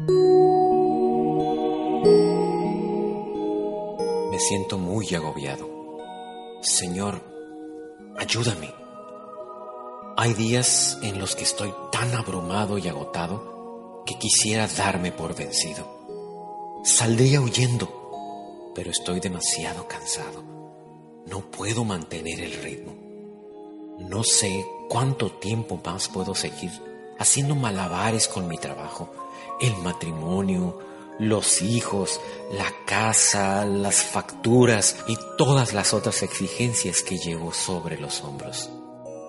Me siento muy agobiado. Señor, ayúdame. Hay días en los que estoy tan abrumado y agotado que quisiera darme por vencido. Saldría huyendo, pero estoy demasiado cansado. No puedo mantener el ritmo. No sé cuánto tiempo más puedo seguir haciendo malabares con mi trabajo el matrimonio, los hijos, la casa, las facturas y todas las otras exigencias que llevo sobre los hombros.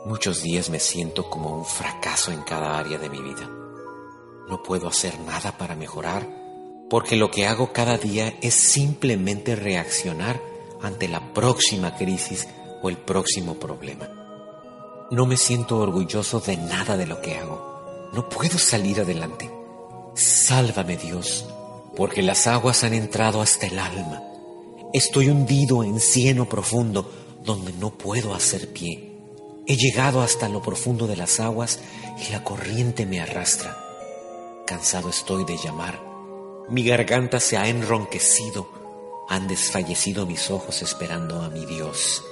Muchos días me siento como un fracaso en cada área de mi vida. No puedo hacer nada para mejorar porque lo que hago cada día es simplemente reaccionar ante la próxima crisis o el próximo problema. No me siento orgulloso de nada de lo que hago. No puedo salir adelante. Sálvame Dios, porque las aguas han entrado hasta el alma. Estoy hundido en cieno profundo donde no puedo hacer pie. He llegado hasta lo profundo de las aguas y la corriente me arrastra. Cansado estoy de llamar. Mi garganta se ha enronquecido. Han desfallecido mis ojos esperando a mi Dios.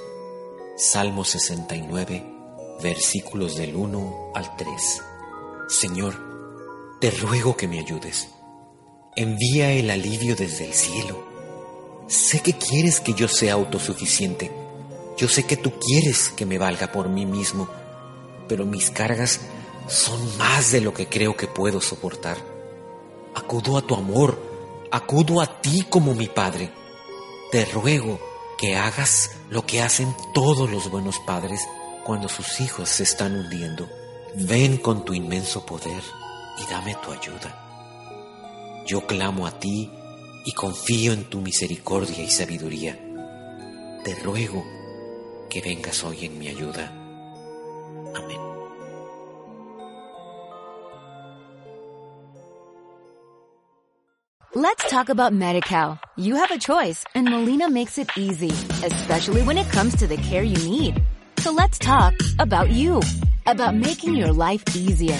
Salmo 69, versículos del 1 al 3. Señor, te ruego que me ayudes. Envía el alivio desde el cielo. Sé que quieres que yo sea autosuficiente. Yo sé que tú quieres que me valga por mí mismo, pero mis cargas son más de lo que creo que puedo soportar. Acudo a tu amor, acudo a ti como mi Padre. Te ruego que hagas lo que hacen todos los buenos padres cuando sus hijos se están hundiendo. Ven con tu inmenso poder y dame tu ayuda. Yo clamo a ti y confío en tu misericordia y sabiduría. Te ruego que vengas hoy en mi ayuda. Amén. Let's talk about MediCal. You have a choice and Molina makes it easy, especially when it comes to the care you need. So let's talk about you, about making your life easier